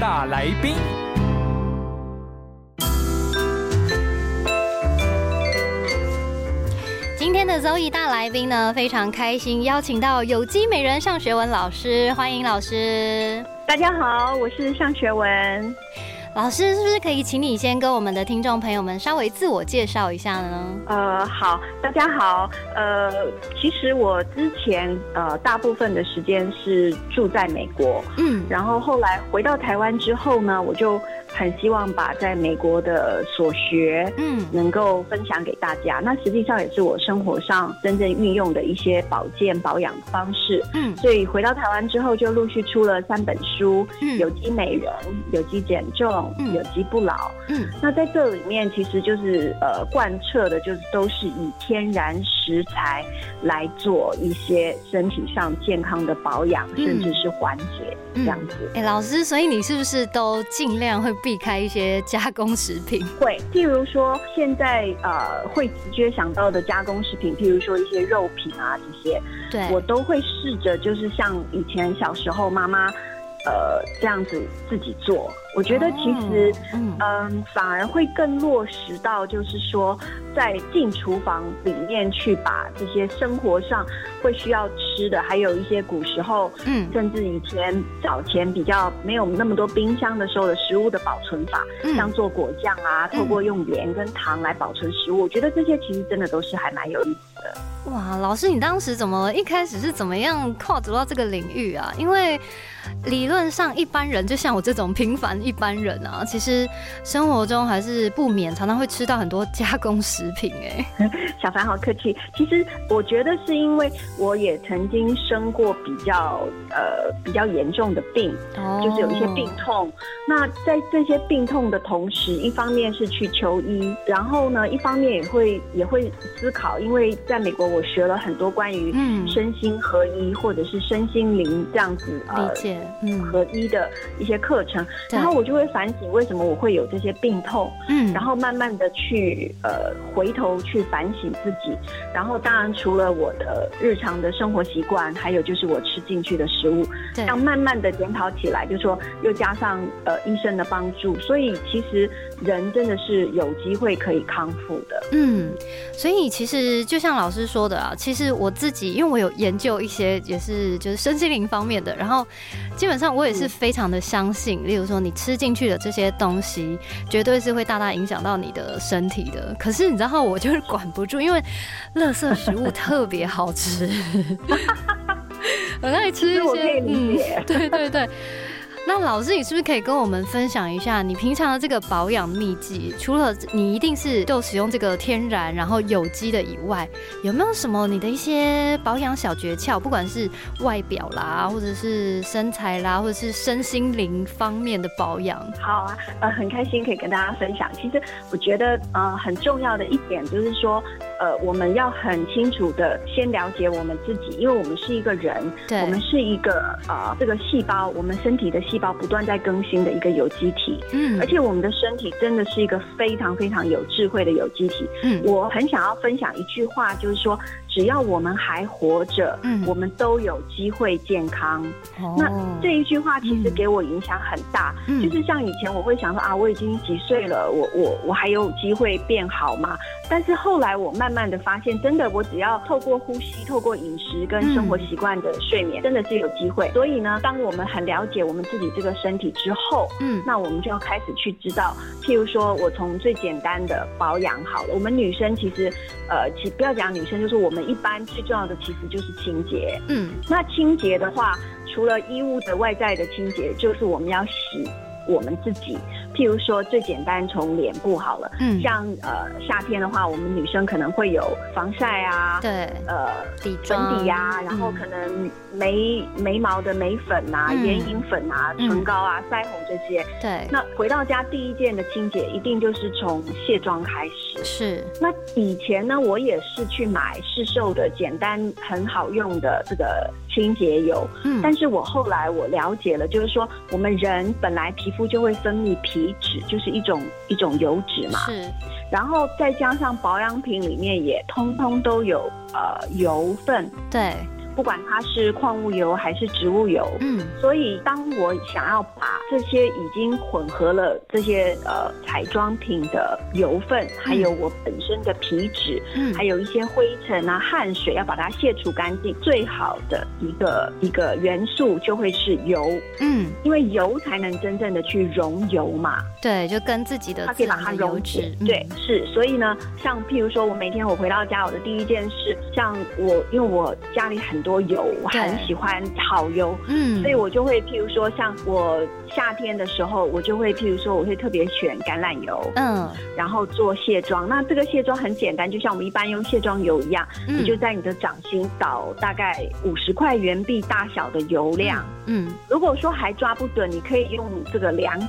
大来宾，今天的周一大来宾呢，非常开心邀请到有机美人尚学文老师，欢迎老师。大家好，我是尚学文。老师是不是可以请你先跟我们的听众朋友们稍微自我介绍一下呢？呃，好，大家好。呃，其实我之前呃大部分的时间是住在美国，嗯，然后后来回到台湾之后呢，我就很希望把在美国的所学，嗯能够分享给大家。那实际上也是我生活上真正运用的一些保健保养方式。嗯所以回到台湾之后，就陆续出了三本书：嗯有机美人、有机减重、嗯有机不老。嗯那在这里面，其实就是呃贯彻的，就是都是以天然食材来做一些身体上健康的保养，嗯甚至是缓解这样子。哎、老师，所以你是不是都尽量会避开一些加工食品？会，譬如说现在呃会直接想到的加工食品，譬如说一些肉品啊这些，对，我都会试着就是像以前小时候妈妈呃这样子自己做。我觉得其实。哦嗯嗯，反而会更落实到，就是说，在进厨房里面去把这些生活上会需要吃的，还有一些古时候，嗯甚至以前早前比较没有那么多冰箱的时候的食物的保存法，嗯像做果酱啊，透过用盐跟糖来保存食物，我觉得这些其实真的都是还蛮有意思的。哇，老师，你当时怎么一开始是怎么样跨足到这个领域啊？因为理论上一般人就像我这种平凡一般人啊，其实生活中还是不免常常会吃到很多加工食品、哎，小凡好客气。其实我觉得是因为我也曾经生过比较呃比较严重的病，哦就是有一些病痛。那在这些病痛的同时，一方面是去求医，然后呢，一方面也会也会思考，因为在美国我学了很多关于嗯。身心合一或者是身心灵这样子呃理解，嗯。合一的一些课程，然后我就会反省为什么我会有这些病痛，嗯。然后慢慢的去呃回头去反省自己，然后当然除了我的日常的生活习惯，还有就是我吃进去的食物，对。这样慢慢的检讨起来，就说又加上呃医生的帮助，所以其实人真的是有机会可以康复的。嗯，所以其实就像老师说的啊，其实我自己因为我有研究一些也是就是身心灵方面的，然后基本上我也是非常的相信，例如说你吃进去的这些东西，绝对是会大大影响到你的身体的。可是你知道我就是管不住，因为垃圾食物特别好吃，很爱吃一些，嗯，对对对。那老师，你是不是可以跟我们分享一下你平常的这个保养秘籍？除了你一定是就使用这个天然然后有机的以外，有没有什么你的一些保养小诀窍？不管是外表啦，或者是身材啦，或者是身心灵方面的保养？好啊，呃，很开心可以跟大家分享。其实我觉得，呃，很重要的一点就是说，呃，我们要很清楚的先了解我们自己，因为我们是一个人，对我们是一个呃这个细胞，我们身体的细胞不断在更新的一个有机体，嗯而且我们的身体真的是一个非常非常有智慧的有机体。嗯我很想要分享一句话，就是说，只要我们还活着，嗯我们都有机会健康。哦那这一句话其实给我影响很大，嗯就是像以前我会想说啊，我已经几岁了，我我我还有机会变好吗？但是后来我慢慢的发现，真的我只要透过呼吸、透过饮食跟生活习惯的睡眠，真的是有机会。所以呢，当我们很了解我们自己这个身体之后，嗯那我们就要开始去知道，譬如说我从最简单的保养好了，我们女生其实，呃，其不要讲女生，就是我们一般最重要的其实就是清洁。嗯那清洁的话，除了衣物的外在的清洁，就是我们要洗我们自己。譬如说最简单从脸部好了，嗯，像呃夏天的话，我们女生可能会有防晒啊，对，呃粉底妆。底呀、然后嗯。可能眉眉毛的眉粉啊、嗯。眼影粉啊、嗯。唇膏啊、腮红这些。对，那回到家第一件的清洁，一定就是从卸妆开始。是，那以前呢，我也是去买市售的简单很好用的这个清洁油，嗯，但是我后来我了解了，就是说我们人本来皮肤就会分泌皮脂，就是一种一种油脂嘛，是，然后再加上保养品里面也通通都有呃油分，对，不管它是矿物油还是植物油。嗯，所以，当我想要把这些已经混合了这些呃彩妆品的油分，还有我本身的皮脂，嗯，还有一些灰尘啊、汗水，要把它卸除干净，最好的一个一个元素就会是油，嗯，因为油才能真正的去溶油嘛，对，就跟自己的它可以把它溶解。脂，。嗯。对，，是，所以呢，像譬如说我每天我回到家，我的第一件事，像我因为我家里很多油，我很喜欢好油，嗯，所以我就会譬如说，像我夏天的时候，我就会譬如说，我会特别选橄榄油，嗯，然后做卸妆。那这个卸妆很简单，就像我们一般用卸妆油一样，嗯。你就在你的掌心倒大概五十块圆币大小的油量。嗯如果说还抓不准，你可以用这个量尺，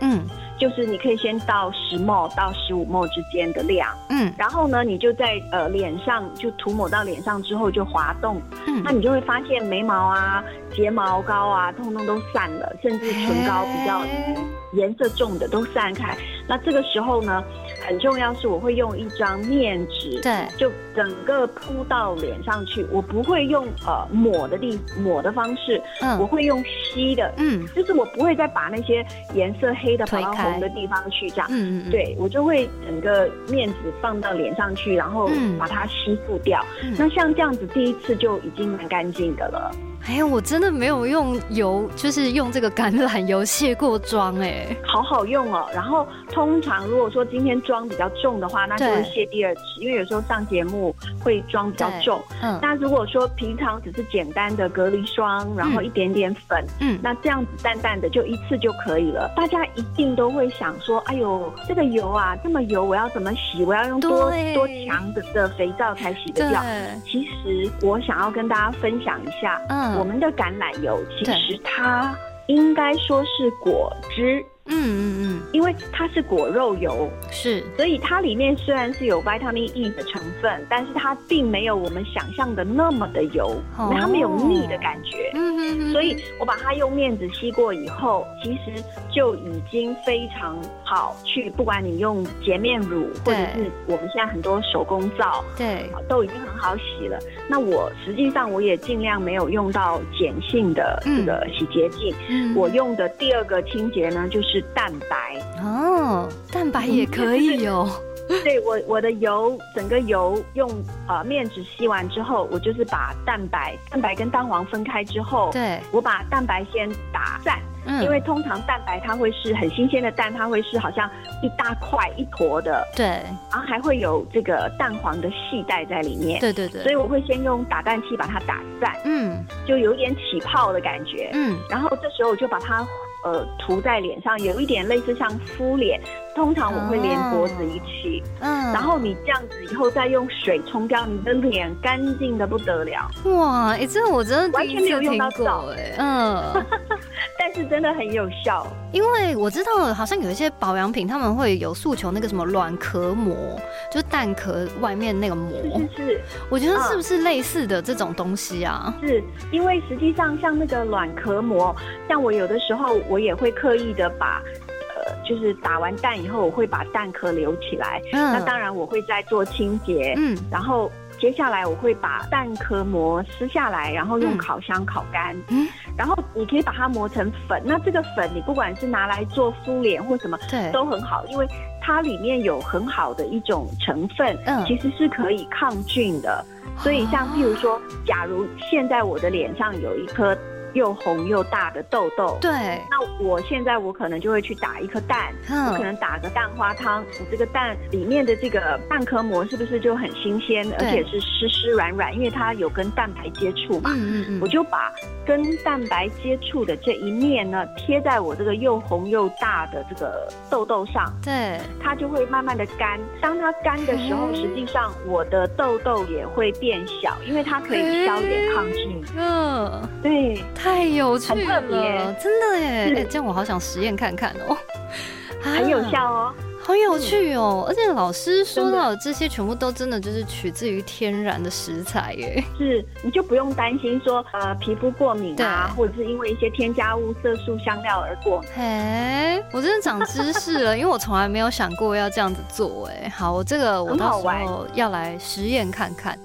嗯。就是你可以先到十 ml 到十五 ml 之间的量，嗯。然后呢，你就在呃脸上就涂抹到脸上之后就滑动，嗯。那你就会发现眉毛啊、睫毛膏啊，通通都散了，甚至唇膏比较哎颜色重的都散开。那这个时候呢，很重要是我会用一张面纸，对，就整个铺到脸上去，我不会用呃抹的地抹的方式，嗯我嗯会用吸的，嗯就是我不会再把那些颜色黑的跑到红的地方去，这样。嗯嗯，对，我就会整个面纸放到脸上去，然后嗯把它吸附掉。嗯那像这样子，第一次就已经蛮干净的了。哎，我真的没有用油，就是用这个橄榄油卸过妆，哎，好好用哦。然后通常如果说今天妆比较重的话，那就会卸第二次，因为有时候上节目会妆比较重。嗯那如果说平常只是简单的隔离霜，然后一点点粉，嗯，那这样子淡淡的就一次就可以了。大家一定都会想说，哎呦，这个油啊这么油，我要怎么洗？我要用多多强的的肥皂才洗得掉？对，其实我想要跟大家分享一下，嗯我们的橄榄油其实它应该说是果汁。嗯嗯嗯，因为它是果肉油，是，所以它里面虽然是有 vitamin E 的成分，但是它并没有我们想象的那么的油，哦。它没有腻的感觉。嗯嗯嗯，所以我把它用面纸吸过以后，其实就已经非常好去，不管你用洁面乳，或者是我们现在很多手工皂，对，都已经很好洗了。那我实际上我也尽量没有用到碱性的这个洗洁剂，嗯。我用的第二个清洁呢就是蛋白。哦，蛋白也可以哦，对我我的油整个油用呃面纸吸完之后，我就是把蛋白蛋白跟蛋黄分开之后，对，我把蛋白先打散，嗯因为通常蛋白它会是很新鲜的蛋，它会是好像一大块一坨的，对然后还会有这个蛋黄的细带在里面。对对对，所以我会先用打蛋器把它打散，嗯就有点起泡的感觉。嗯然后这时候我就把它呃涂在脸上，有一点类似像敷脸。通常我会连脖子一起，嗯，然后你这样子以后再用水冲掉，你的脸干净的不得了。哇，哎，这个我真的完全没有用到听过皂，哎，嗯。但是真的很有效。因为我知道，好像有一些保养品，他们会有诉求那个什么卵壳膜，就是蛋壳外面那个膜。是是是我觉得嗯是不是类似的这种东西啊？是，是因为实际上像那个卵壳膜，像我有的时候我也会刻意的把。呃，就是打完蛋以后，我会把蛋壳留起来。嗯那当然，我会再做清洁。嗯然后接下来我会把蛋壳膜撕下来，然后用嗯烤箱烤干。嗯，然后你可以把它磨成粉。那这个粉你不管是拿来做敷脸或什么对，都很好，因为它里面有很好的一种成分，嗯其实是可以抗菌的。所以像譬如说，假如现在我的脸上有一颗又红又大的痘痘。对，那我现在我可能就会去打一颗蛋，我可嗯，能打个蛋花汤，你这个蛋里面的这个蛋壳膜是不是就很新鲜，而且是湿湿软软，因为它有跟蛋白接触嘛。嗯嗯嗯，我就把跟蛋白接触的这一面呢，贴在我这个又红又大的这个痘痘上，对，它就会慢慢的干。当它干的时候，嗯实际上我的痘痘也会变小，因为它可以消炎抗菌。嗯，对，太有趣了，真的耶！是 哎，这样我好想实验看看哦，很有啊效哦。好有趣哦！而且老师说到的这些，全部都真的就是取自于天然的食材耶。是，你就不用担心说呃皮肤过敏啊，或者是因为一些添加物、色素、香料而过敏。嘿，我真的长知识了，因为我从来没有想过要这样子做。哎，好，我这个我到时候要来实验看看。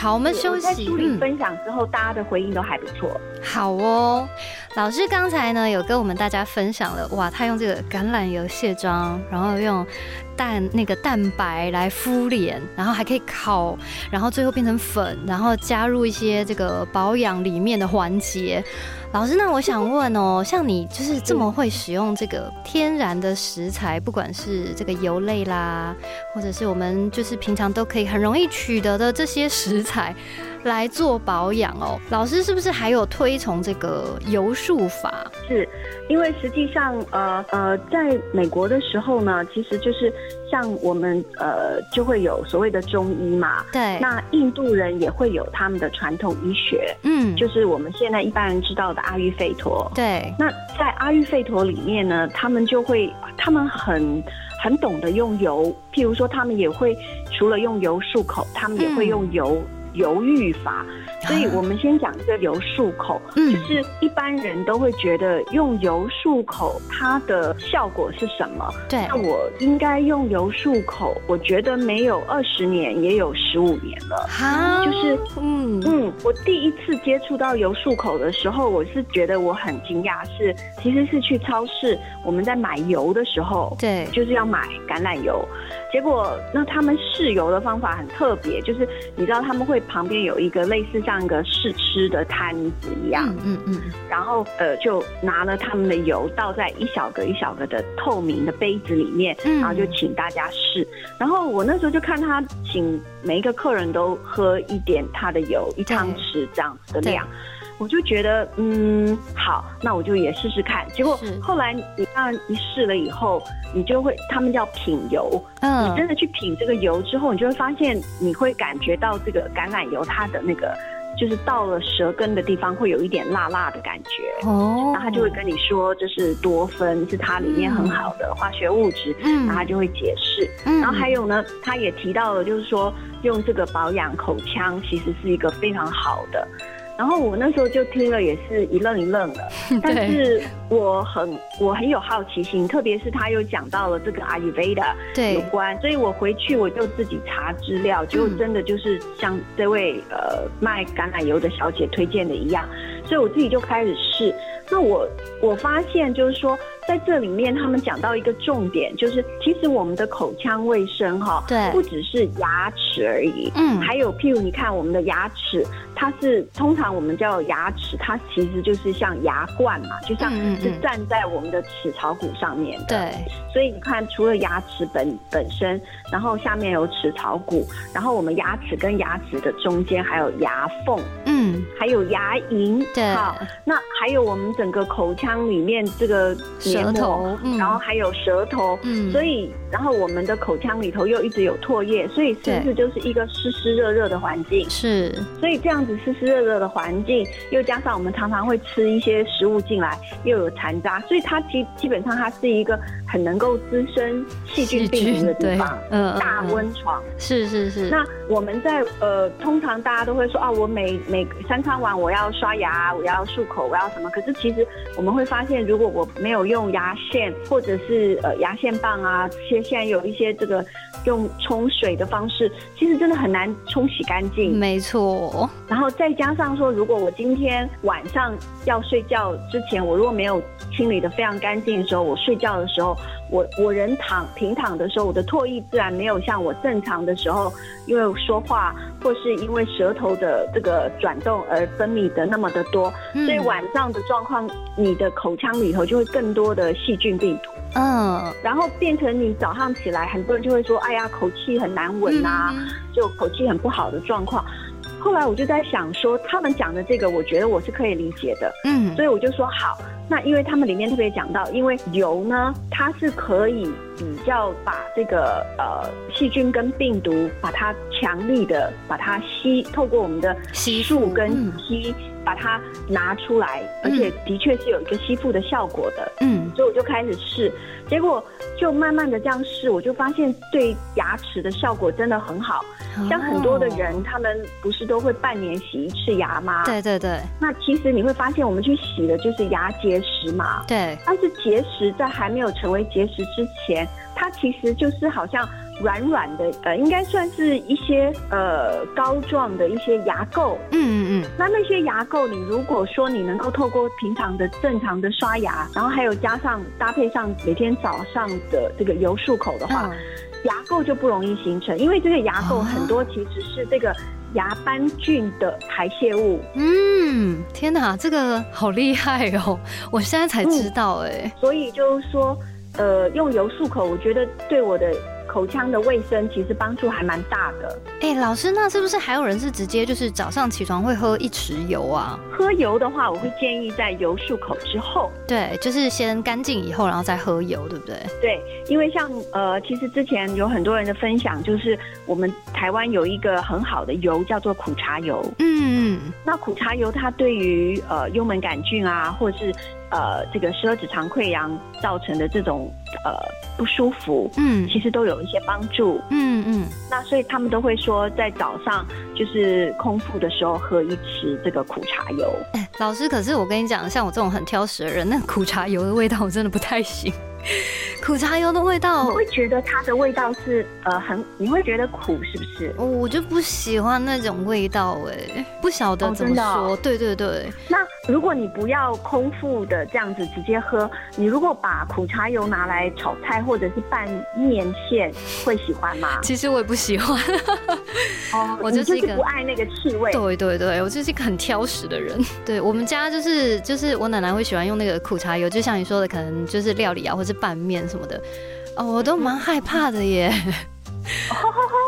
好，我们休息。嗯，分享之后，大家的回应都还不错。好哦。老师刚才呢有跟我们大家分享了，哇，他用这个橄榄油卸妆，然后用蛋那个蛋白来敷脸，然后还可以烤，然后最后变成粉，然后加入一些这个保养里面的环节。老师，那我想问哦，像你就是这么会使用这个天然的食材，不管是这个油类啦，或者是我们就是平常都可以很容易取得的这些食材来做保养哦。老师是不是还有推崇这个油术法？是因为实际上，呃呃，在美国的时候呢，其实就是像我们呃就会有所谓的中医嘛，对，那印度人也会有他们的传统医学，嗯，就是我们现在一般人知道的阿育吠陀。对，那在阿育吠陀里面呢，他们就会，他们很很懂得用油，譬如说他们也会除了用油漱口，他们也会用油。油浴法，所以我们先讲一个油漱口，嗯。就是一般人都会觉得用油漱口它的效果是什么？对。那我应该用油漱口，我觉得没有二十年，也有十五年了。哈，就是嗯。嗯，我第一次接触到油漱口的时候，我是觉得我很惊讶，是其实是去超市我们在买油的时候，对，就是要买橄榄油，结果那他们试油的方法很特别，就是你知道他们会旁边有一个类似像一个试吃的摊子一样，嗯嗯嗯，然后呃就拿了他们的油倒在一小个一小个的透明的杯子里面，嗯。然后就请大家试。然后我那时候就看他请每一个客人都喝一点他的油，一汤匙这样子的量。我就觉得，嗯，好，那我就也试试看。结果后来你当然一试了以后，你就会，他们叫品油，嗯。你真嗯，的去品这个油之后，你就会发现，你会感觉到这个橄榄油它的那个，就是到了舌根的地方会有一点辣辣的感觉。哦然后他就会跟你说，这是多酚，是它里面很好的化学物质，嗯然后他就会解释。嗯然后还有呢，他也提到了，就是说用这个保养口腔其实是一个非常好的。然后我那时候就听了，也是一愣一愣的。但是我很我很有好奇心，特别是他又讲到了这个 Ayurveda 有对，关，所以我回去我就自己查资料，结果嗯真的就是像这位呃卖橄榄油的小姐推荐的一样，所以我自己就开始试。那我我发现就是说，在这里面他们讲到一个重点，就是其实我们的口腔卫生哈，对。不只是牙齿而已，嗯。还有譬如你看我们的牙齿，它是通常我们叫牙齿，它其实就是像牙冠嘛，就像是站在我们的齿槽骨上面的，对，所以你看，除了牙齿本本身，然后下面有齿槽骨，然后我们牙齿跟牙齿的中间还有牙缝，嗯，还有牙龈。对好，那还有我们整个口腔里面这个舌头，嗯然后还有舌头。嗯，所以，然后我们的口腔里头又一直有唾液，所以是不是就是一个湿湿热热的环境？是，所以这样子湿湿热热的环境，又加上我们常常会吃一些食物进来，又有残渣，所以它基基本上它是一个很能够滋生细菌病毒的地方，，嗯，嗯大嗯温床。是是是，那我们在呃，通常大家都会说啊，我每每三餐完我要刷牙，我要漱口，我要什么？可是其实我们会发现，如果我没有用牙线或者是呃牙线棒啊，这些现在有一些这个用冲水的方式，其实真的很难冲洗干净。没错，然后再加上说，如果我今天晚上要睡觉之前，我如果没有清理的非常干净的时候，我睡觉的时候我我人躺平躺的时候，我的唾液自然没有像我正常的时候，因为说话或是因为舌头的这个转动而分泌的那么的多，嗯。所以晚上的状况，你的口腔里头就会更多的细菌病毒，嗯，然后变成你早上起来，很多人就会说，哎呀，口气很难闻啊，嗯。就口气很不好的状况。后来我就在想说，他们讲的这个，我觉得我是可以理解的，嗯。所以我就说好。那因为他们里面特别讲到，因为油呢，它是可以比较把这个呃细菌跟病毒，把它强力的把它吸，透过我们的吸附数跟嗯吸，把它拿出来，而且的确是有一个吸附的效果的。嗯所以我就开始试，结果就慢慢的这样试，我就发现对牙齿的效果真的很好。像很多的人，哦他们不是都会半年洗一次牙吗？。对对对那其实你会发现，我们去洗的就是牙结石嘛。对，但是结石在还没有成为结石之前，它其实就是好像软软的，呃，应该算是一些呃膏状的一些牙垢。嗯嗯那那些牙垢，你如果说你能够透过平常的正常的刷牙，然后还有加上搭配上每天早上的这个油漱口的话，嗯，牙垢就不容易形成，因为这个牙垢哦很多其实是这个牙斑菌的排泄物，嗯，天哪，这个好厉害哦！我现在才知道哎、所以就是说，呃，用油漱口，我觉得对我的口腔的卫生其实帮助还蛮大的。哎、老师，那是不是还有人是直接就是早上起床会喝一匙油啊？喝油的话，我会建议在油漱口之后，对，就是先干净以后，然后再喝油，对不对？对，因为像呃，其实之前有很多人的分享，就是我们台湾有一个很好的油叫做苦茶油。嗯嗯那苦茶油它对于呃幽门杆菌啊，或者是呃这个十二指肠溃疡造成的这种呃不舒服，嗯其实都有一些帮助。嗯嗯，那所以他们都会说，在早上就是空腹的时候喝一匙这个苦茶油。哎、老师，可是我跟你讲，像我这种很挑食的人，那苦茶油的味道我真的不太行。苦茶油的味道你，会觉得它的味道是呃很，你会觉得苦是不是？我我就不喜欢那种味道哎，不晓得哦怎么说。对对对，那如果你不要空腹的这样子直接喝，你如果把苦茶油拿来炒菜或者是拌面线，会喜欢吗？其实我也不喜欢。哦 我就是一个不爱那个气味。对对对，我就是一个很挑食的人。对我们家就是就是我奶奶会喜欢用那个苦茶油，就像你说的，可能就是料理啊，或是拌面什么的。哦，我都蛮害怕的耶。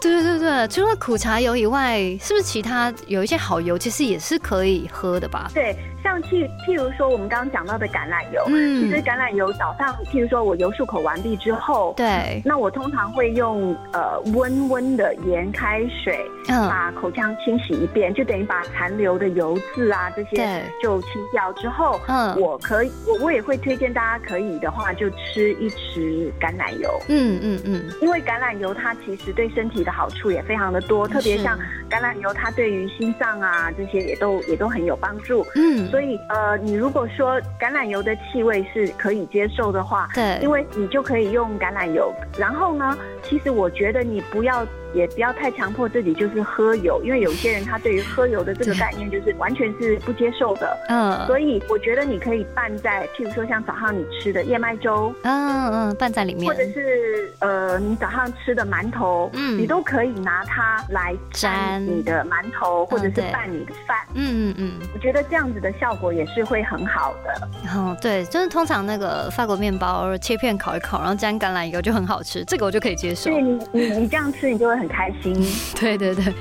对对对，除了苦茶油以外，是不是其他有一些好油，其实也是可以喝的吧？对，像譬譬如说我们刚刚讲到的橄榄油，嗯。其实嗯，橄榄油早上，譬如说我油漱口完毕之后，对，那我通常会用呃温温的盐开水嗯，把口腔清洗一遍，就等于把残留的油渍啊这些，就清掉之后，嗯，我可以我我也会推荐大家可以的话就吃一匙橄榄油，嗯嗯嗯，因为橄榄油它其实对身体的好处也非常的多，特别像橄榄油它对于心脏啊这些也都也都很有帮助。嗯，所以呃，你如果说橄榄油的气味是可以接受的话，对，因为你就可以用橄榄油。然后呢，其实我觉得你不要也不要太强迫自己就是喝油，因为有些人他对于喝油的这个概念就是完全是不接受的。嗯所以我觉得你可以拌在，譬如说像早上你吃的燕麦粥，嗯嗯拌在里面或，者是呃你早上吃的馒头，嗯你都可以拿它来沾沾你的馒头，或者是拌你的饭。嗯嗯嗯。我觉得这样子的效果也是会很好的。哦，对，就是通常那个法国面包切片烤一烤，然后沾橄榄油就很好吃，这个我就可以接受所以。你你你这样吃，你就会很开心，对对对，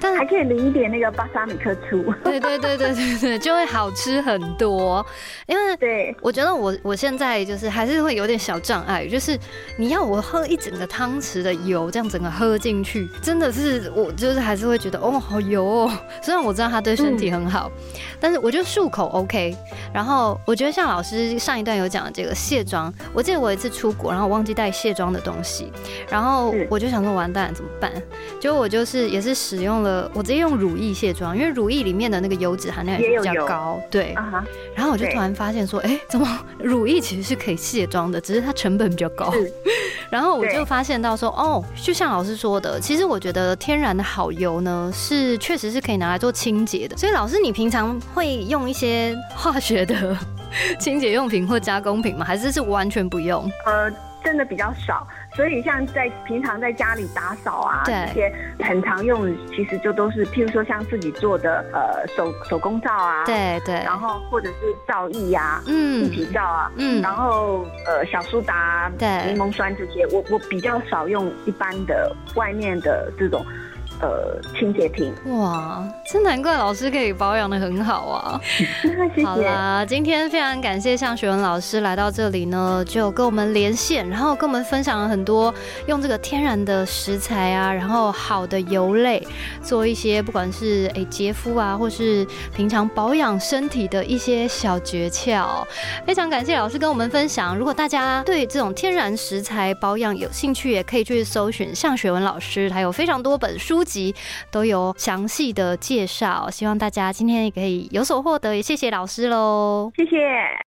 但还可以淋一点那个巴萨米克醋。对对对对对对，就会好吃很多。因为对，我觉得我我现在就是还是会有点小障碍，就是你要我喝一整个汤匙的油，这样整个喝进去，真的是我就是还是会觉得哦好油哦。虽然我知道它对身体很好，但是我觉得漱口 OK。然后我觉得像老师上一段有讲的这个卸妆，我记得我有一次出国，然后我忘记带卸妆的东西，然后我就想说完蛋了怎么办？结果我就是也是使用了，我直接用乳液卸妆，因为乳液里面的那个油脂含量也是比较高，对。然后我就突然发现说，哎，怎么乳液其实是可以卸妆的，只是它成本比较高。然后我就发现到说，哦，就像老师说的，其实我觉得天然的好油呢，是确实是可以拿来做清洁的。所以老师，你平常会用一些化学的 清洁用品或加工品吗？还是是完全不用？呃，真的比较少，所以像在平常在家里打扫啊，对。这些很常用，其实就都是譬如说像自己做的呃手手工皂啊，，对对，然后或者是皂液呀、一嗯体皂啊，嗯。然后呃小苏打啊、对。柠檬酸这些，我我比较少用一般的外面的这种呃清洁品。哇，真难怪老师可以保养的很好啊！谢谢。好啦，今天非常感谢向学文老师来到这里呢，就跟我们连线，然后跟我们分享了很多用这个天然的食材啊，然后好的油类做一些不管是诶洁肤啊，或是平常保养身体的一些小诀窍。非常感谢老师跟我们分享。如果大家对这种天然食材保养有兴趣，也可以去搜寻向学文老师，他有非常多本书籍都有详细的介绍。希望大家今天也可以有所获得，也谢谢老师喽。谢谢。